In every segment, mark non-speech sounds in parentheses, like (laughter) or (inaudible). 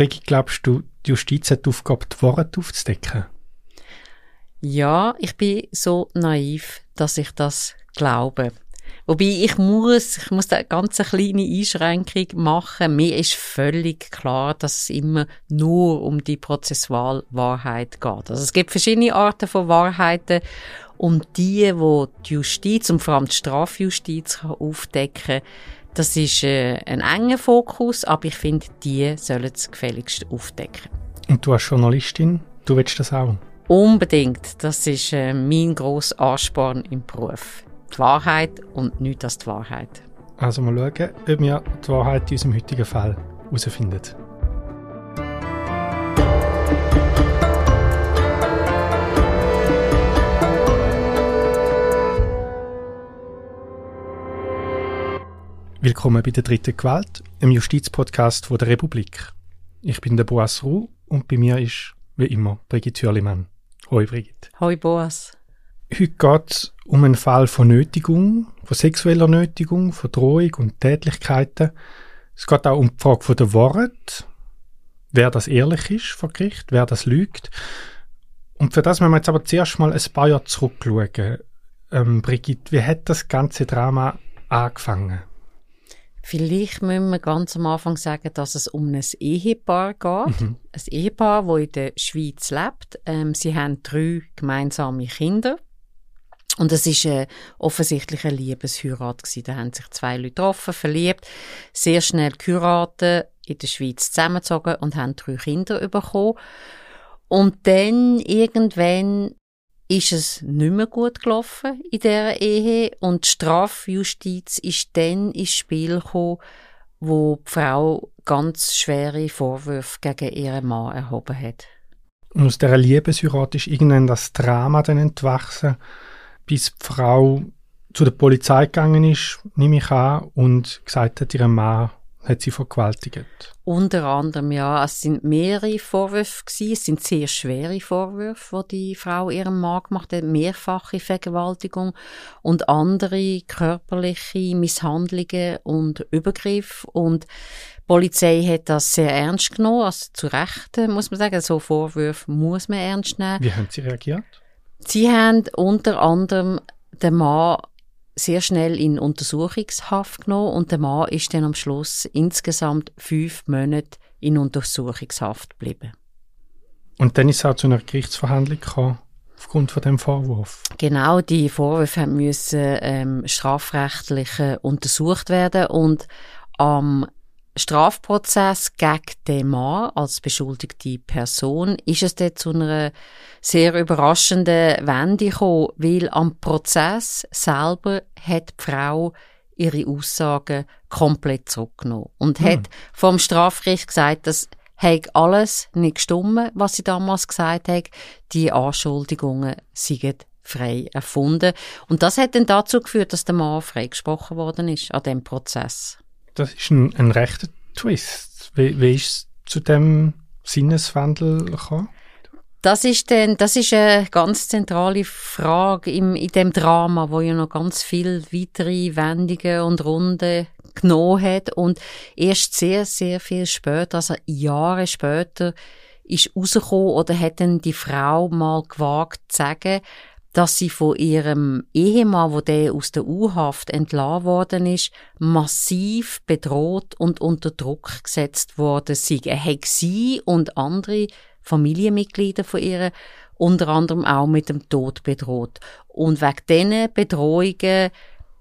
Brigitte, glaubst du, die Justiz hat die Aufgabe, die Wahrheit aufzudecken? Ja, ich bin so naiv, dass ich das glaube. Wobei ich muss, ich muss da ganz eine kleine Einschränkung machen. Mir ist völlig klar, dass es immer nur um die Prozessualwahrheit geht. Also es gibt verschiedene Arten von Wahrheiten und die, wo die Justiz und vor allem die Strafjustiz kann aufdecken das ist äh, ein enger Fokus, aber ich finde, die sollen es gefälligst aufdecken. Und du als Journalistin, du willst das auch? Unbedingt. Das ist äh, mein grosser Ansporn im Beruf. Die Wahrheit und nicht als die Wahrheit. Also mal schauen, ob wir die Wahrheit in unserem heutigen Fall herausfinden. Willkommen bei der dritten Gewalt, im Justizpodcast der Republik. Ich bin der Boas Ruh und bei mir ist, wie immer, Brigitte Hürlimann. Hoi Brigitte. Hoi Boas. Heute geht es um einen Fall von Nötigung, von sexueller Nötigung, von Drohung und Tätlichkeiten. Es geht auch um die Frage von der Wahrheit, wer das ehrlich ist vor Gericht, wer das lügt. Und für das müssen wir jetzt aber zuerst mal ein paar Jahre zurückschauen. Ähm, Brigitte, wie hat das ganze Drama angefangen? Vielleicht müssen wir ganz am Anfang sagen, dass es um ein Ehepaar geht. Mhm. Ein Ehepaar, das in der Schweiz lebt. Ähm, sie haben drei gemeinsame Kinder. Und es ist äh, offensichtlich eine Liebesheirat gewesen. Da haben sich zwei Leute getroffen, verliebt, sehr schnell geheiratet, in der Schweiz zusammengezogen und haben drei Kinder bekommen. Und dann irgendwann ist es nicht mehr gut gelaufen in dieser Ehe und die Strafjustiz ist dann ins Spiel gekommen, wo die Frau ganz schwere Vorwürfe gegen ihren Mann erhoben hat. Und aus dieser Liebesheirat ist irgendwann das Drama dann entwachsen, bis die Frau zu der Polizei gegangen ist, nehme ich an, und gesagt hat, ihrem Mann hat sie vergewaltigt. Unter anderem, ja. Es sind mehrere Vorwürfe gewesen. Es sind sehr schwere Vorwürfe, die die Frau ihrem Mann gemacht hat. Mehrfache Vergewaltigung und andere körperliche Misshandlungen und Übergriffe. Und die Polizei hat das sehr ernst genommen. Also zu Recht, muss man sagen. So Vorwürfe muss man ernst nehmen. Wie haben sie reagiert? Sie haben unter anderem den Mann sehr schnell in Untersuchungshaft genommen und der Mann ist dann am Schluss insgesamt fünf Monate in Untersuchungshaft geblieben. Und dann ist es auch zu einer Gerichtsverhandlung gekommen, aufgrund von dem Vorwurf. Genau, die Vorwürfe müssen ähm, strafrechtlich äh, untersucht werden und am Strafprozess gegen den Mann als beschuldigte Person ist es dann zu einer sehr überraschenden Wende gekommen, weil am Prozess selber hat die Frau ihre Aussagen komplett zurückgenommen und hm. hat vom Strafgericht gesagt, dass hat alles nicht gestimmt, was sie damals gesagt hat. Die Anschuldigungen seien frei erfunden. Und das hat dann dazu geführt, dass der Mann freigesprochen worden ist an dem Prozess. Das ist ein, ein rechter Twist. Wie, wie ist es zu dem Sinneswandel gekommen? Das ist dann, das ist eine ganz zentrale Frage im, in dem Drama, wo ja noch ganz viel weitere Wendungen und Runden genommen hat und erst sehr, sehr viel später, also Jahre später, ist rausgekommen oder hat dann die Frau mal gewagt zu sagen, dass sie von ihrem Ehemann, wo der aus der U-Haft entlassen worden ist, massiv bedroht und unter Druck gesetzt worden sei. Er hat sie und andere Familienmitglieder von ihr unter anderem auch mit dem Tod bedroht. Und wegen diesen Bedrohungen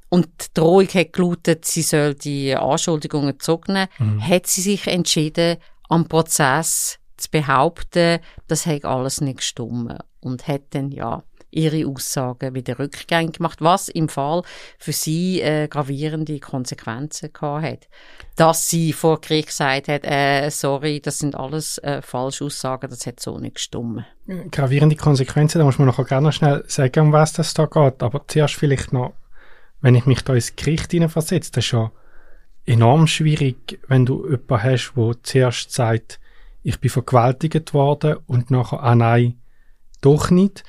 und die Drohung hat gelautet, sie soll die Anschuldigungen zurücknehmen, mhm. hat sie sich entschieden, am Prozess zu behaupten, das hat alles nicht gestimmt. Und hat dann, ja, ihre Aussagen wieder rückgängig gemacht, was im Fall für sie äh, gravierende Konsequenzen gehabt hat. Dass sie vor Gericht gesagt hat, äh, sorry, das sind alles äh, falsche Aussagen, das hat so nicht gestimmt. Gravierende Konsequenzen, da muss man noch gerne schnell sagen, um was das da geht. Aber zuerst vielleicht noch, wenn ich mich da ins Gericht hineinversetze, das ist ja enorm schwierig, wenn du jemanden hast, der zuerst sagt, ich bin vergewaltigt worden und nachher, ah nein, doch nicht.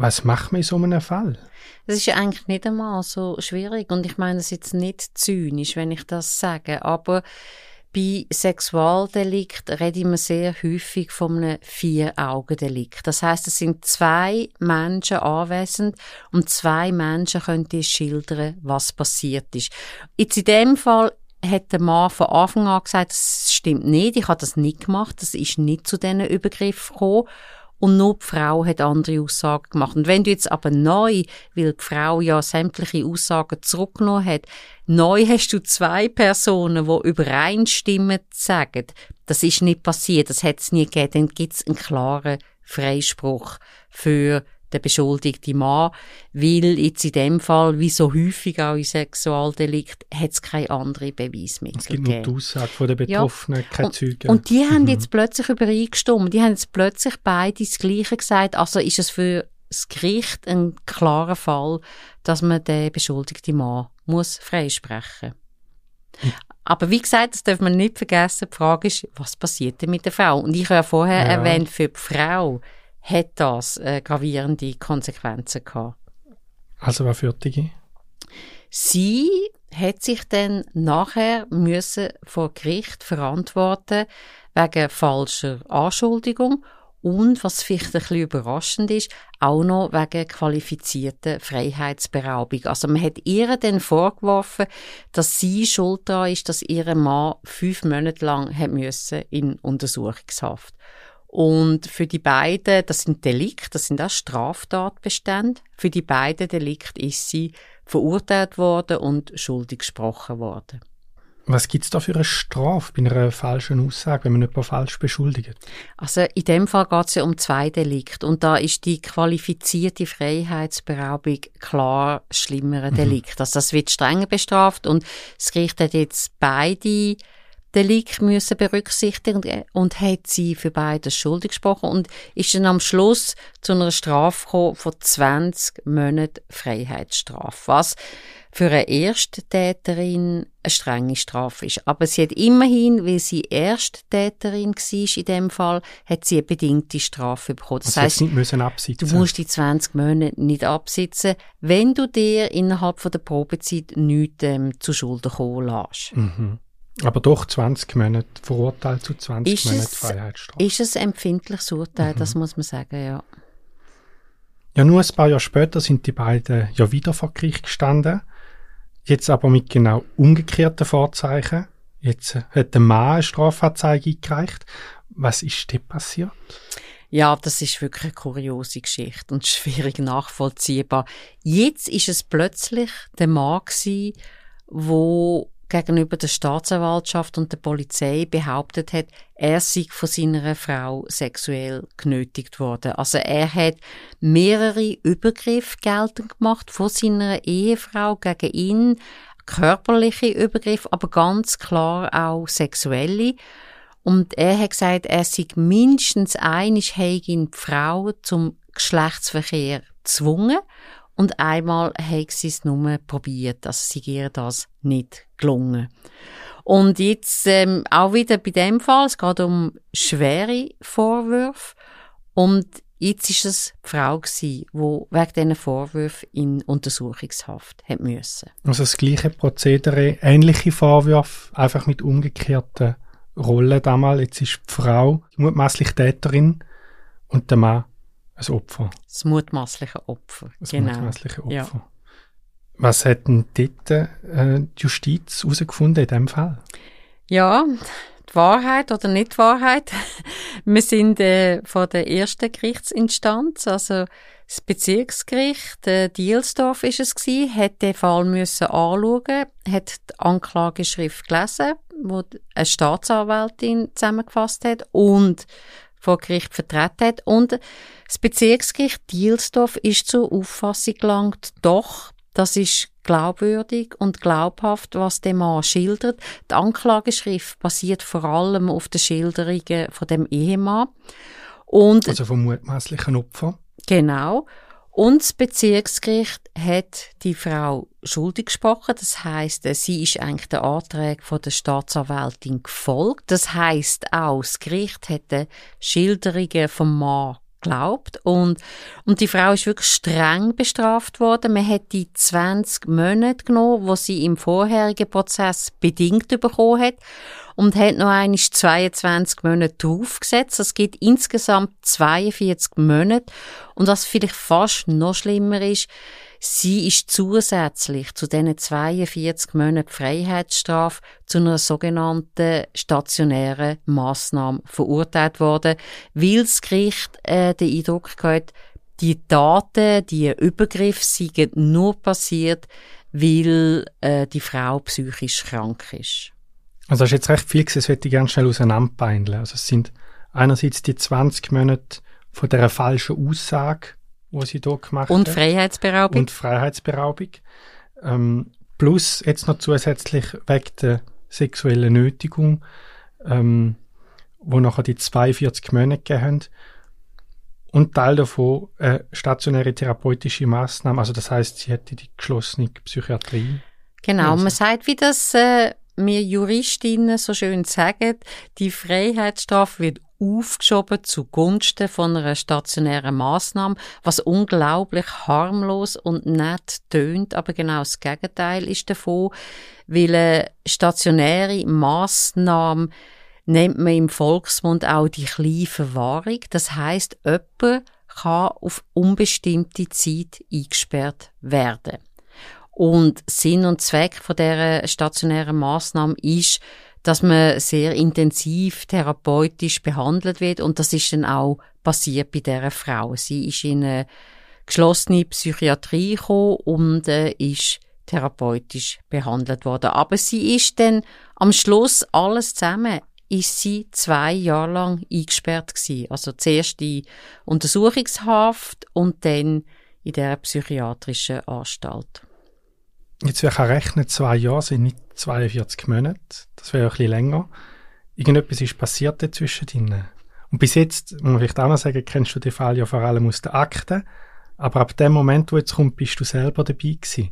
Was macht man in so einem Fall? Das ist ja eigentlich nicht einmal so schwierig und ich meine es jetzt nicht zynisch, wenn ich das sage, aber Bei Sexualdelikt reden wir sehr häufig von einem Vier-Augen-Delikt. Das heißt, es sind zwei Menschen anwesend und zwei Menschen können dir schildern, was passiert ist. Jetzt in dem Fall hat der Mann von Anfang an gesagt, das stimmt nicht, ich habe das nicht gemacht, das ist nicht zu diesen Übergriffen gekommen. Und nur die Frau hat andere Aussagen gemacht. Und wenn du jetzt aber neu, weil die Frau ja sämtliche Aussagen zurückgenommen hat, neu hast du zwei Personen, die übereinstimmend sagen, das ist nicht passiert, das hat es nie gegeben, dann gibt es einen klaren Freispruch für der beschuldigte Mann, weil jetzt in dem Fall, wie so häufig auch in Sexualdelikt, hat es keine andere Beweismittel Es gibt nur die Aussage von der Betroffenen, ja. keine und, Zeugen. Und die haben Mhm. jetzt plötzlich übereingestimmt. Die haben jetzt plötzlich beide das Gleiche gesagt. Also ist es für das Gericht ein klarer Fall, dass man den beschuldigten Mann muss freisprechen Hm. aber wie gesagt, das darf man nicht vergessen. Die Frage ist, was passiert denn mit der Frau? Und ich habe ja vorher Ja. erwähnt, für die Frau hat das äh, gravierende Konsequenzen gehabt. Also was für die? Sie hat sich dann nachher müssen vor Gericht verantworten wegen falscher Anschuldigung und, was vielleicht ein bisschen überraschend ist, auch noch wegen qualifizierter Freiheitsberaubung. Also man hat ihr dann vorgeworfen, dass sie schuld daran ist, dass ihr Mann fünf Monate lang hat müssen in Untersuchungshaft. Und für die beiden, das sind Delikte, das sind auch Straftatbestände. Für die beiden Delikte ist sie verurteilt worden und schuldig gesprochen worden. Was gibt es da für eine Strafe bei einer falschen Aussage, wenn man jemanden falsch beschuldigt? Also in dem Fall geht es ja um zwei Delikte und da ist die qualifizierte Freiheitsberaubung klar schlimmere Delikt. Also das wird strenger bestraft und das Gericht hat jetzt beide Delikte müssen berücksichtigen und, und hat sie für beides schuldig gesprochen und ist dann am Schluss zu einer Strafe gekommen von 20 Monaten Freiheitsstrafe, was für eine Ersttäterin eine strenge Strafe ist. Aber sie hat immerhin, weil sie Ersttäterin war in dem Fall, hat sie eine bedingte Strafe bekommen. Das heißt, heißt, nicht müssen Du absitzen. musst die 20 Monate nicht absitzen, wenn du dir innerhalb von der Probezeit nichts ähm, zu Schulden kommen lässt. Mhm. Aber doch 20 Monate verurteilt zu 20 Ist Monaten Freiheitsstrafe. Ist es ein empfindliches Urteil, das muss man sagen, ja. Ja, nur ein paar Jahre später sind die beiden ja wieder vor Gericht gestanden. Jetzt aber mit genau umgekehrten Vorzeichen. Jetzt äh, hat der Mann eine Strafanzeige eingereicht. Was ist denn passiert? Ja, das ist wirklich eine kuriose Geschichte und (laughs) schwierig nachvollziehbar. Jetzt ist es plötzlich der Mann gsi, wo gegenüber der Staatsanwaltschaft und der Polizei behauptet hat, er sei von seiner Frau sexuell genötigt worden. Also er hat mehrere Übergriffe geltend gemacht von seiner Ehefrau gegen ihn, körperliche Übergriffe, aber ganz klar auch sexuelle. Und er hat gesagt, er sei mindestens einig ihn die Frau zum Geschlechtsverkehr gezwungen und einmal hat sie es nur probiert, also sie ihr das nicht gelungen. Und jetzt ähm, auch wieder bei dem Fall, es geht um schwere Vorwürfe und jetzt ist es die Frau gsi, wo wegen diesen Vorwürfen in Untersuchungshaft hat müssen. Also das gleiche Prozedere, ähnliche Vorwürfe, einfach mit umgekehrten Rollen damals. Jetzt ist die Frau die mutmaßliche Täterin und der Mann ein Opfer. Das mutmaßliche Opfer. Das genau. mutmaßliche Opfer. Ja. Was hat denn dort äh, die Justiz herausgefunden in dem Fall? Ja, die Wahrheit oder nicht die Wahrheit. (laughs) Wir sind äh, vor der ersten Gerichtsinstanz, also das Bezirksgericht äh, Dielsdorf ist es gsi, hat den Fall müssen anschauen, hat die Anklageschrift gelesen, wo eine Staatsanwältin zusammengefasst hat und vor Gericht vertreten hat und das Bezirksgericht Dielsdorf ist zur Auffassung gelangt, doch das ist glaubwürdig und glaubhaft, was der Mann schildert. Die Anklageschrift basiert vor allem auf den Schilderungen von dem Ehemann. Und Also vom mutmaßlichen Opfer. genau. Und das Bezirksgericht hat die Frau schuldig gesprochen. Das heißt, sie ist eigentlich der Antrag von der Staatsanwältin gefolgt. Das heißt auch, das Gericht hätte Schilderungen vom Mann glaubt. Und, und die Frau ist wirklich streng bestraft worden. Man hat die 20 Monate genommen, wo sie im vorherigen Prozess bedingt bekommen hat und hat noch einmal 22 Monate draufgesetzt. Das gibt insgesamt 42 Monate. Und was vielleicht fast noch schlimmer ist, Sie ist zusätzlich zu diesen 42 Monaten Freiheitsstrafe zu einer sogenannten stationären Massnahme verurteilt worden, weil das Gericht äh, den Eindruck hat, die Daten, die Übergriffe seien nur passiert, weil äh, die Frau psychisch krank ist. Also das ist jetzt recht viel, das hätte ich gerne schnell auseinanderbeindeln. Also es sind einerseits die 20 Monate von der falschen Aussage, was sie hier gemacht Und Freiheitsberaubung. Und Freiheitsberaubung. Ähm, plus jetzt noch zusätzlich wegen der sexuellen Nötigung, ähm, wo nachher die 42 Monate gegeben haben. Und Teil davon äh, stationäre therapeutische Maßnahmen, also das heißt, sie hätte die geschlossene Psychiatrie. Genau, also. man sagt, wie das äh, wir Juristinnen so schön sagen, die Freiheitsstrafe wird aufgeschoben zugunsten von einer stationären Maßnahme, was unglaublich harmlos und nett tönt, aber genau das Gegenteil ist davon, weil eine stationäre Maßnahme nennt man im Volksmund auch die kleine Verwahrung. Das heißt, jemand kann auf unbestimmte Zeit eingesperrt werden. Und Sinn und Zweck von der stationären Maßnahme ist, dass man sehr intensiv therapeutisch behandelt wird und das ist dann auch passiert bei dieser Frau. Sie ist in eine geschlossene Psychiatrie gekommen und äh, ist therapeutisch behandelt worden. Aber sie ist dann am Schluss alles zusammen ist sie zwei Jahre lang eingesperrt gewesen. Also zuerst in Untersuchungshaft und dann in der psychiatrischen Anstalt. Jetzt wäre ich rechnen, zwei Jahre sind nicht 42 Monate. Das wäre ein bisschen länger. Irgendetwas ist passiert dazwischen. Und bis jetzt, muss man vielleicht auch noch sagen, kennst du den Fall ja vor allem aus den Akten. Aber ab dem Moment, wo jetzt kommt, bist du selber dabei gewesen.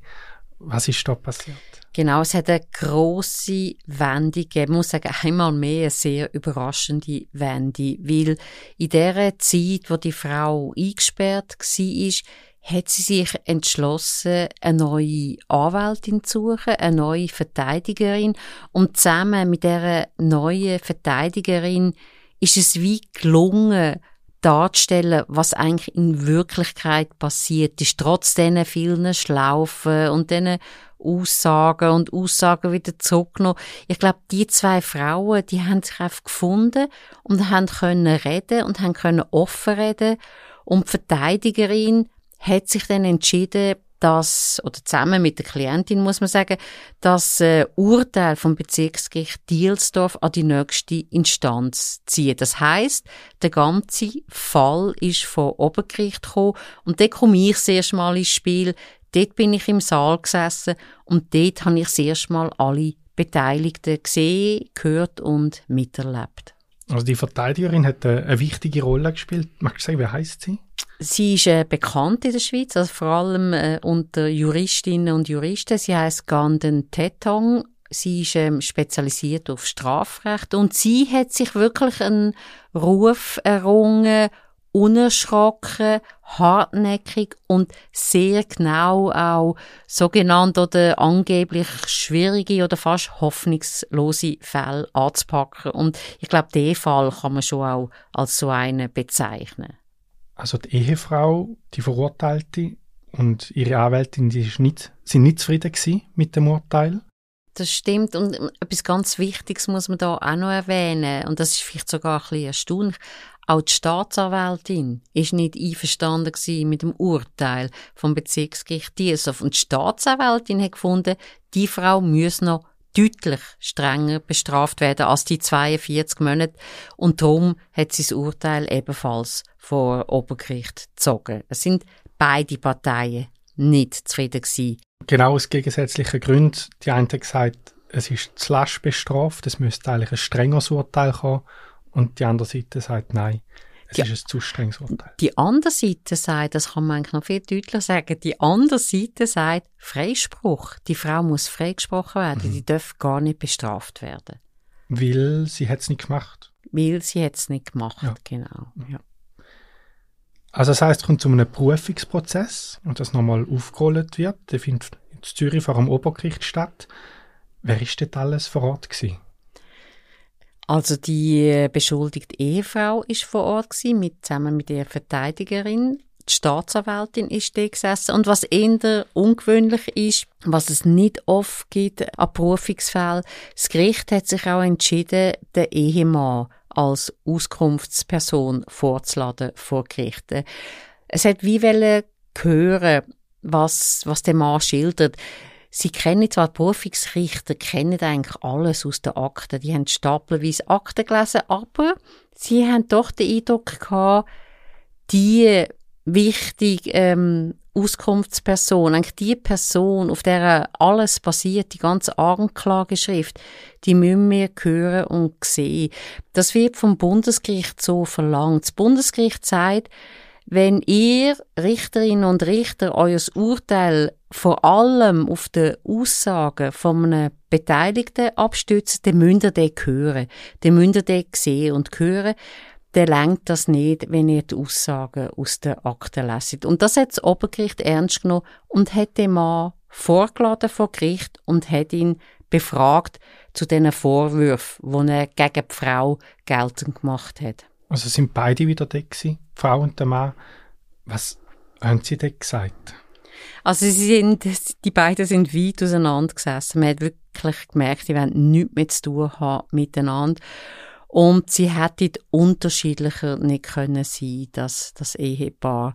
Was ist da passiert? Genau, es hat eine grosse Wende gegeben. Ich muss sagen, einmal mehr eine sehr überraschende Wende. Weil in der Zeit, wo die Frau eingesperrt war, hat sie sich entschlossen, eine neue Anwältin zu suchen, eine neue Verteidigerin. Und zusammen mit der neuen Verteidigerin ist es wie gelungen, darzustellen, was eigentlich in Wirklichkeit passiert ist, trotz diesen vielen Schlaufen und diesen Aussagen und Aussagen wieder zurückgenommen. Ich glaube, die zwei Frauen, die haben sich einfach gefunden und haben können reden und haben können offen reden. Und die Verteidigerin hat sich dann entschieden, dass, oder zusammen mit der Klientin muss man sagen, das äh, Urteil vom Bezirksgericht Dielsdorf an die nächste Instanz ziehen. Das heißt, der ganze Fall ist vom Obergericht gekommen und dort komme ich das Mal ins Spiel. Dort bin ich im Saal gesessen und dort habe ich das Mal alle Beteiligten gesehen, gehört und miterlebt. Also die Verteidigerin hat eine, eine wichtige Rolle gespielt. Magst du sagen, wie heißt sie? Sie ist äh, bekannt in der Schweiz, also vor allem äh, unter Juristinnen und Juristen. Sie heißt Ganden Tetong. Sie ist ähm, spezialisiert auf Strafrecht und sie hat sich wirklich einen Ruf errungen, unerschrocken, hartnäckig und sehr genau auch sogenannte oder angeblich schwierige oder fast hoffnungslose Fälle anzupacken. Und ich glaube, den Fall kann man schon auch als so einen bezeichnen. Also die Ehefrau, die Verurteilte und ihre Anwältin, die nicht, sind nicht zufrieden mit dem Urteil. Das stimmt. Und etwas ganz Wichtiges muss man da auch noch erwähnen. Und das ist vielleicht sogar ein bisschen erstaunlich. Auch die Staatsanwältin ist nicht einverstanden mit dem Urteil vom Bezirksgericht Dieshof. Und die Staatsanwältin hat gefunden, die Frau muss noch deutlich strenger bestraft werden als die 42 Monate. Und darum hat sie das Urteil ebenfalls vor Obergericht gezogen. Es sind beide Parteien nicht zufrieden gewesen. Genau aus gegensätzlichen Gründen. Die eine hat gesagt, es ist zu lasch bestraft, es müsste eigentlich ein strengeres Urteil kommen. Und die andere Seite sagt, nein, es die, ist ein zu strenges Urteil. Die andere Seite sagt, das kann man eigentlich noch viel deutlicher sagen, die andere Seite sagt, Freispruch. Die Frau muss freigesprochen werden, mhm. die darf gar nicht bestraft werden. Weil sie hat es nicht gemacht. Weil sie es nicht gemacht, ja. genau. Ja. Also das heißt, es kommt zu einem Berufungsprozess und das nochmal aufgerollt wird. Der findet in Zürich vor dem Obergericht statt. Wer ist dort alles vor Ort gewesen? Also die beschuldigte Ehefrau ist vor Ort gewesen, mit, zusammen mit ihrer Verteidigerin. Die Staatsanwältin ist da gesessen. Und was eher ungewöhnlich ist, was es nicht oft gibt an Berufungsfällen, das Gericht hat sich auch entschieden, den Ehemann als Auskunftsperson vorzuladen vor Gerichten. Es hat wie hören, was, was der Mann schildert. Sie kennen zwar die Berufungsrichter, kennen eigentlich alles aus den Akten, die haben stapelweise Akten gelesen, aber sie haben doch den Eindruck gehabt, die wichtige ähm, Auskunftsperson, eigentlich die Person, auf der alles basiert, die ganze Anklageschrift, die müssen wir hören und sehen. Das wird vom Bundesgericht so verlangt. Das Bundesgericht sagt, wenn ihr Richterinnen und Richter euer Urteil vor allem auf die Aussagen von einem Beteiligten abstützt, dann müsst ihr den hören. Dann müsst ihr den sehen und hören. Dann lenkt das nicht, wenn ihr die Aussagen aus den Akten leset. Und das hat das Obergericht ernst genommen und hat den Mann vorgeladen vor Gericht und hat ihn befragt zu diesen Vorwürfen, die er gegen die Frau geltend gemacht hat. Also sind beide wieder da gewesen, die Frau und der Mann. Was haben sie denn gesagt? Also sie sind, die beiden sind weit auseinander gesessen. Man hat wirklich gemerkt, die wollen nichts mehr zu tun haben miteinander. Und sie hätten unterschiedlicher nicht können sein, das, das Ehepaar.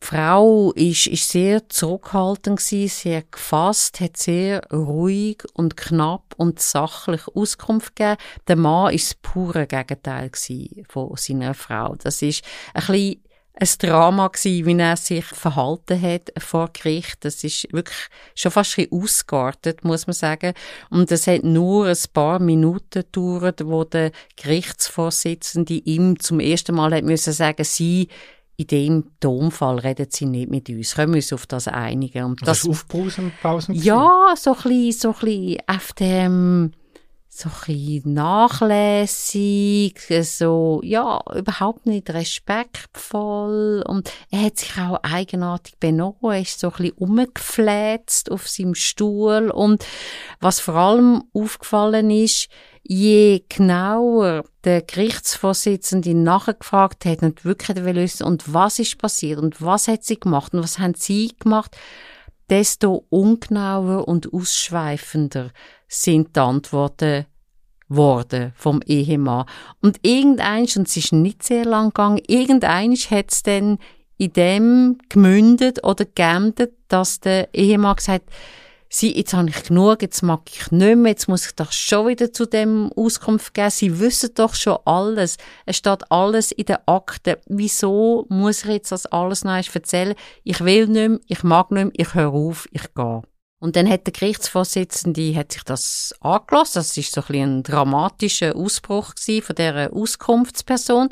Frau ist, ist sehr zurückhaltend gewesen, sehr gefasst, hat sehr ruhig und knapp und sachlich Auskunft gegeben. Der Mann ist das pure Gegenteil von seiner Frau. Das ist ein bisschen ein Drama gewesen, wie er sich verhalten hat vor Gericht. Das ist wirklich schon fast ein bisschen ausgeartet, muss man sagen. Und es hat nur ein paar Minuten gedauert, wo der Gerichtsvorsitzende ihm zum ersten Mal hat müssen sagen, sie in dem Tonfall reden sie nicht mit uns. Können wir uns auf das einigen. Und das, das Aufpausen, Pausen Ja, so ein bisschen, so ein bisschen auf dem, so ein nachlässig, so, ja, überhaupt nicht respektvoll. Und er hat sich auch eigenartig benommen, er ist so ein bisschen umgefläzt auf seinem Stuhl. Und was vor allem aufgefallen ist, je genauer der Gerichtsvorsitzende nachgefragt hat und wirklich wissen, und was ist passiert und was hat sie gemacht und was haben sie gemacht, desto ungenauer und ausschweifender sind die Antworten worden vom Ehemann. Und irgendeins, und es ist nicht sehr lang gegangen, irgendeins hat es dann in dem gemündet oder geendet, dass der Ehemann gesagt hat, sie, jetzt habe ich genug, jetzt mag ich nicht mehr, jetzt muss ich doch schon wieder zu dem Auskunft geben. Sie wissen doch schon alles. Es steht alles in den Akten. Wieso muss ich jetzt das alles noch erzählen? Ich will nicht mehr, ich mag nicht mehr, ich höre auf, ich gehe. Und dann hat der Gerichtsvorsitzende hat sich das angelassen. Das ist so ein, ein dramatischer Ausbruch von der Auskunftsperson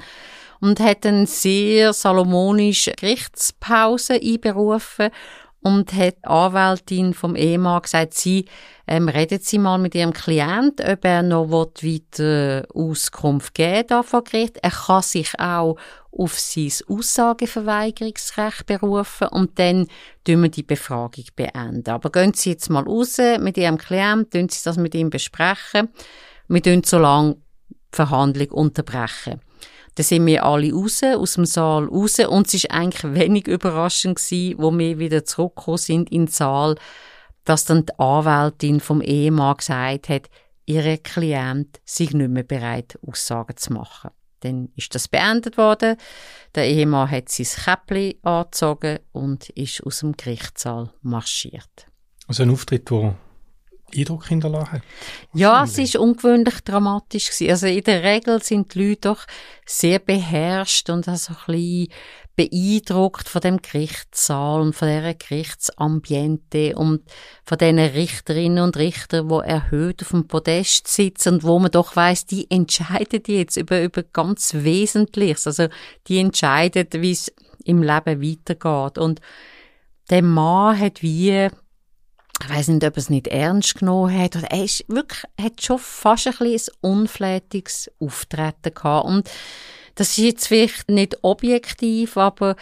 und hat eine sehr salomonische Gerichtspause einberufen und hat Anwältin vom Ehemann gesagt, sie ähm, redet sie mal mit ihrem Klient, ob er noch weiter Auskunft geben darf vor Gericht. Er kann sich auch auf sein Aussageverweigerungsrecht berufen und dann tun wir die Befragung beenden. Aber gehen Sie jetzt mal raus mit Ihrem Klient, tun Sie das mit ihm besprechen. Wir tun so lange die Verhandlung unterbrechen. Dann sind wir alle raus, aus dem Saal raus und es war eigentlich wenig überraschend gewesen, wo wir wieder zurückgekommen sind in den Saal, dass dann die Anwältin vom Ehemann gesagt hat, ihre Klient sei nicht mehr bereit, Aussagen zu machen. Dann ist das beendet worden. Der Ehemann hat sein Käppli angezogen und ist aus dem Gerichtssaal marschiert. Also ein Auftritt, der Eindruck hinterlassen hat? Ja, es ist ungewöhnlich dramatisch gewesen. Also in der Regel sind die Leute doch sehr beherrscht und also ein bisschen beeindruckt von dem Gerichtssaal und von dieser Gerichtsambiente und von diesen Richterinnen und Richtern, die erhöht auf dem Podest sitzen und wo man doch weiß, die entscheiden jetzt über, über ganz Wesentliches. Also die entscheiden, wie es im Leben weitergeht. Und der Mann hat wie ich weiß nicht, ob er es nicht ernst genommen hat. Er ist wirklich, hat schon fast ein bisschen ein unflätiges Auftreten gehabt. Und Das ist jetzt vielleicht nicht objektiv, aber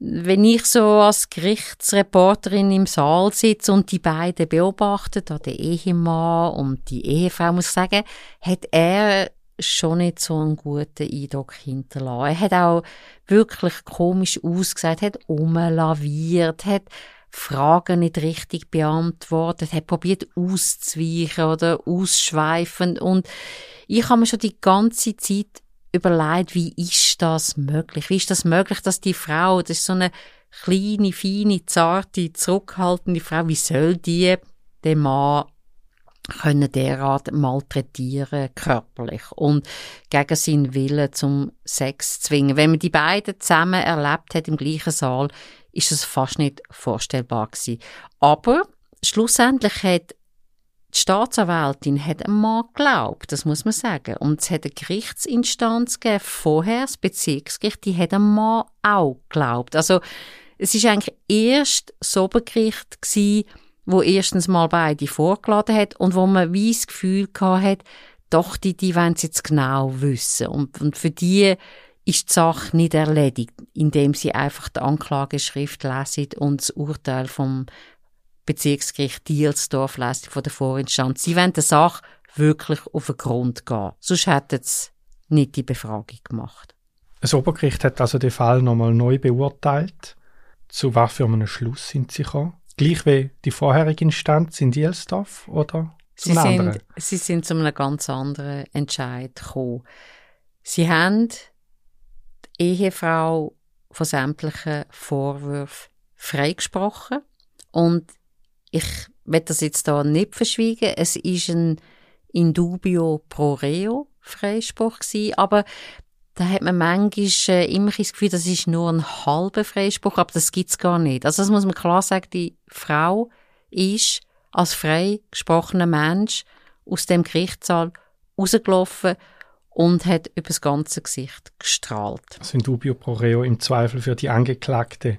wenn ich so als Gerichtsreporterin im Saal sitze und die beiden beobachte, da der Ehemann und die Ehefrau, muss ich sagen, hat er schon nicht so einen guten Eindruck hinterlassen. Er hat auch wirklich komisch ausgesagt, hat umlaviert, hat Fragen nicht richtig beantwortet, hat probiert auszuweichen oder ausschweifend und ich habe mir schon die ganze Zeit überlegt, wie ist das möglich? Wie ist das möglich, dass die Frau, das ist so eine kleine, feine, zarte, zurückhaltende Frau, wie soll die den Mann können derart malträtieren körperlich und gegen seinen Willen zum Sex zwingen. Wenn man die beiden zusammen erlebt hat im gleichen Saal, ist das fast nicht vorstellbar gewesen. Aber schlussendlich hat die Staatsanwältin hat einem Mann geglaubt, das muss man sagen. Und es hat eine Gerichtsinstanz gegeben, vorher, das Bezirksgericht, die hat einem Mann auch geglaubt. Also, es ist eigentlich erst das Obergericht gewesen, wo erstens mal beide vorgeladen hat und wo man wie das Gefühl gehabt hat, doch, die, die wollen es jetzt genau wissen. Und, und für die ist die Sache nicht erledigt, indem sie einfach die Anklageschrift lesen und das Urteil vom Bezirksgericht Dielsdorf lesen von der Vorinstanz. Sie wollen der Sache wirklich auf den Grund gehen. Sonst hätten sie nicht die Befragung gemacht. Das Obergericht hat also den Fall nochmal neu beurteilt. Zu was für einem Schluss sind sie gekommen? Gleich wie die vorherige Instanz in Dielsdorf oder sie sind, sie sind zu einem ganz anderen Entscheid gekommen. Sie haben die Ehefrau von sämtlichen Vorwürfen freigesprochen und ich will das jetzt da nicht verschwiegen. Es ist ein in dubio pro reo Freispruch gewesen, aber da hat man manchmal äh, immer das Gefühl, das ist nur ein halber Freispruch, aber das gibt's gar nicht. Also das muss man klar sagen, die Frau ist als frei gesprochener Mensch aus dem Gerichtssaal rausgelaufen und hat über das ganze Gesicht gestrahlt. In dubio pro reo im Zweifel für die Angeklagte,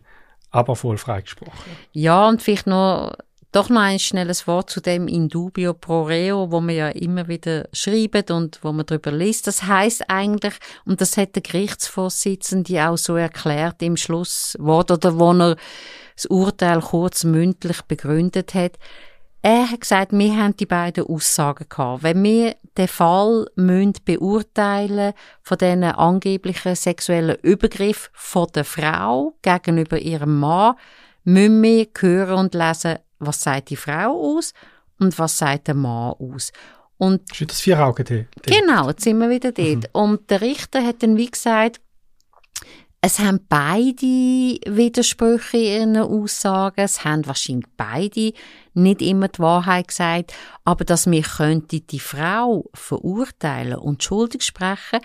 aber voll freigesprochen. Ja, und vielleicht noch doch noch ein schnelles Wort zu dem in dubio pro reo, wo man ja immer wieder schreibt und wo man darüber liest. Das heißt eigentlich, und das hat der Gerichtsvorsitzende auch so erklärt im Schlusswort oder wo er das Urteil kurz mündlich begründet hat, er hat gesagt, wir haben die beiden Aussagen gehabt. Wenn wir den Fall müssen beurteilen von diesen angeblichen sexuellen Übergriff von der Frau gegenüber ihrem Mann, müssen wir hören und lesen, was sagt die Frau aus und was sagt der Mann aus. Und ist das vier Augen dort? Genau, jetzt sind wir wieder dort. Mhm. Und der Richter hat dann wie gesagt, es haben beide Widersprüche in ihren Aussagen, es haben wahrscheinlich beide nicht immer die Wahrheit gesagt, aber dass wir könnte die Frau verurteilen und schuldig sprechen,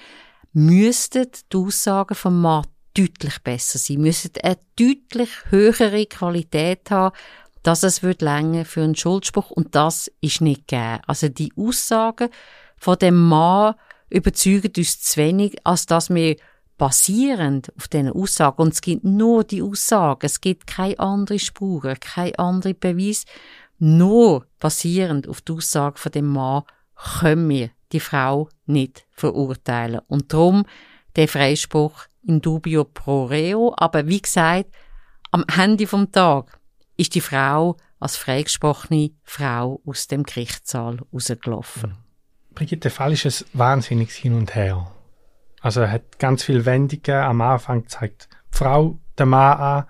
müssten die Aussagen vom Mann deutlich besser sein, müssen eine deutlich höhere Qualität haben, dass es wird länger für einen Schuldspruch und das ist nicht gegeben. Also die Aussagen von dem Mann überzeugen uns zu wenig, als dass wir basierend auf diesen Aussagen, und es gibt nur die Aussagen, es gibt keine andere Spuren, keine andere Beweis, nur basierend auf die Aussage von dem Mann können wir die Frau nicht verurteilen. Und darum der Freispruch in dubio pro reo, aber wie gesagt, am Ende vom Tag ist die Frau als freigesprochene Frau aus dem Gerichtssaal rausgelaufen. Brigitte, der Fall ist ein wahnsinniges Hin und Her. Also er hat ganz viele Wendungen. Am Anfang zeigt die Frau den Mann an,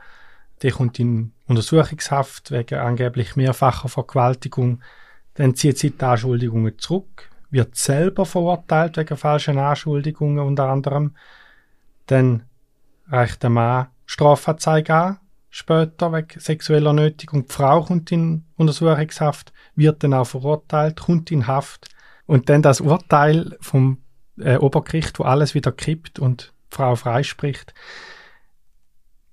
der kommt in Untersuchungshaft wegen angeblich mehrfacher Vergewaltigung. Dann zieht sie die Anschuldigungen zurück, wird selber verurteilt wegen falschen Anschuldigungen unter anderem. Dann reicht der Mann Strafanzeige an, später wegen sexueller Nötigung. Die Frau kommt in Untersuchungshaft, wird dann auch verurteilt, kommt in Haft. Und dann das Urteil vom äh, Obergericht, wo alles wieder kippt und die Frau freispricht.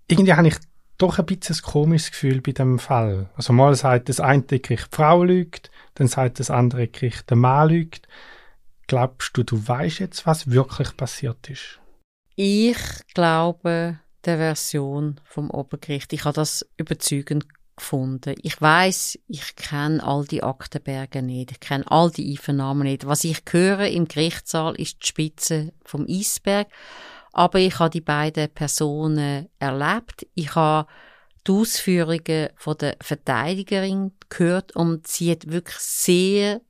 Irgendwie habe ich doch ein bisschen ein komisches Gefühl bei dem Fall. Also mal sagt das eine Gericht, die Frau lügt, dann sagt das andere Gericht, der Mann lügt. Glaubst du, du weißt jetzt, was wirklich passiert ist? Ich glaube, der Version vom Obergericht. Ich habe das überzeugend gefunden. Ich weiß, ich kenne all die Aktenberge nicht, ich kenne all die Einvernahmen nicht. Was ich höre im Gerichtssaal ist die Spitze vom Eisberg. Aber ich habe die beiden Personen erlebt. Ich habe die Ausführungen von der Verteidigerin gehört und sie hat wirklich sehr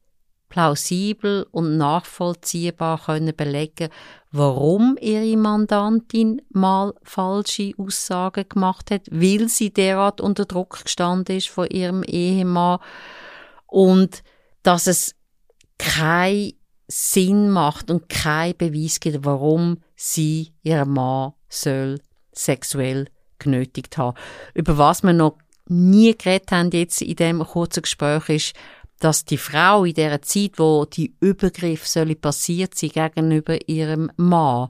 plausibel und nachvollziehbar können belegen, warum ihre Mandantin mal falsche Aussagen gemacht hat, weil sie derart unter Druck gestanden ist von ihrem Ehemann und dass es keinen Sinn macht und kein Beweis gibt, warum sie ihren Mann soll sexuell genötigt haben. Über was wir noch nie geredet haben jetzt in dem kurzen Gespräch ist, dass die Frau in der Zeit, wo die Übergriff soll passiert sein gegenüber ihrem Mann,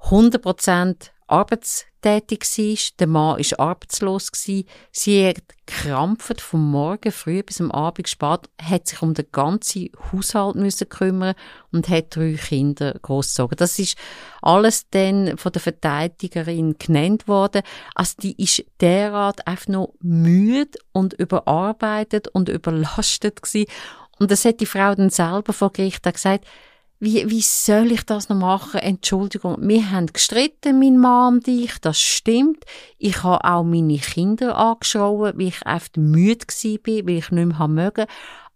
100% arbeitstätig war. Der Mann war arbeitslos. Sie hat gekrampft vom Morgen früh bis am Abend spät, hat sich um den ganzen Haushalt müssen kümmern und hat drei Kinder großgezogen. Das ist alles dann von der Verteidigerin genannt worden. Also die ist derart einfach noch müde und überarbeitet und überlastet gewesen. Und das hat die Frau dann selber vor Gericht gesagt, wie, wie soll ich das noch machen? Entschuldigung, wir haben gestritten, mein Mann und ich, das stimmt. Ich habe auch meine Kinder angeschrien, weil ich einfach müde war, weil ich nicht mehr mögen.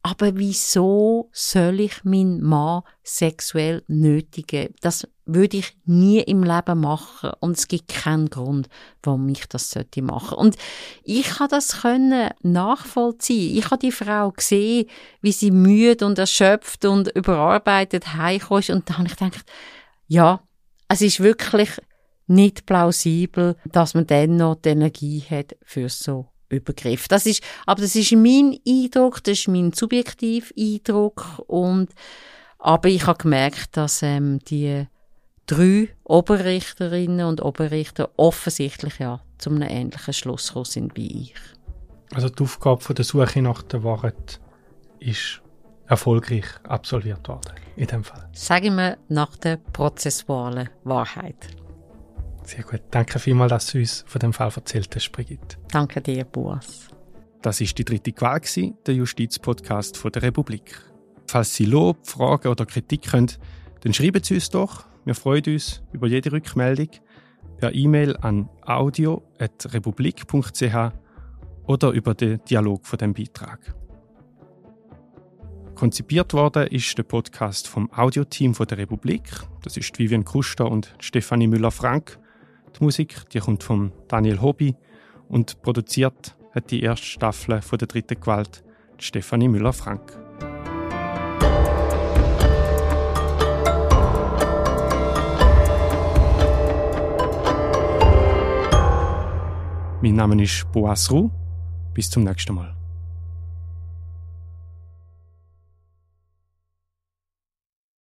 Aber wieso soll ich meinen Mann sexuell nötigen? Das würde ich nie im Leben machen und es gibt keinen Grund, warum ich das sollte machen. Und ich habe das können nachvollziehen. Ich habe die Frau gesehen, wie sie müde und erschöpft und überarbeitet heimgekommen ist und da habe ich gedacht, ja, es ist wirklich nicht plausibel, dass man dann noch die Energie hat für so Übergriff. Das ist, aber das ist mein Eindruck, das ist mein subjektiver Eindruck und aber ich habe gemerkt, dass ähm, die drei Oberrichterinnen und Oberrichter offensichtlich ja zu einem ähnlichen Schluss gekommen sind wie ich. Also die Aufgabe von der Suche nach der Wahrheit ist erfolgreich absolviert worden in dem Fall. Sagen wir nach der prozessualen Wahrheit. Sehr gut. Danke vielmals, dass du uns von dem Fall erzählt hast, Brigitte. Danke dir, Boas. Das ist die dritte Qual, der Justizpodcast der Republik. Falls Sie Lob, Fragen oder Kritik haben, dann schreiben Sie uns doch. Wir freuen uns über jede Rückmeldung per E-Mail an audio.republik.ch oder über den Dialog von dem Beitrag. Konzipiert worden ist der Podcast vom Audioteam der Republik. Das ist Vivian Kuster und Stefanie Müller-Frank. Die Musik die kommt von Daniel Hobby und produziert hat die erste Staffel von der dritten Gewalt Stefanie Müller-Frank. Mein Name ist Boas Ruh. Bis zum nächsten Mal.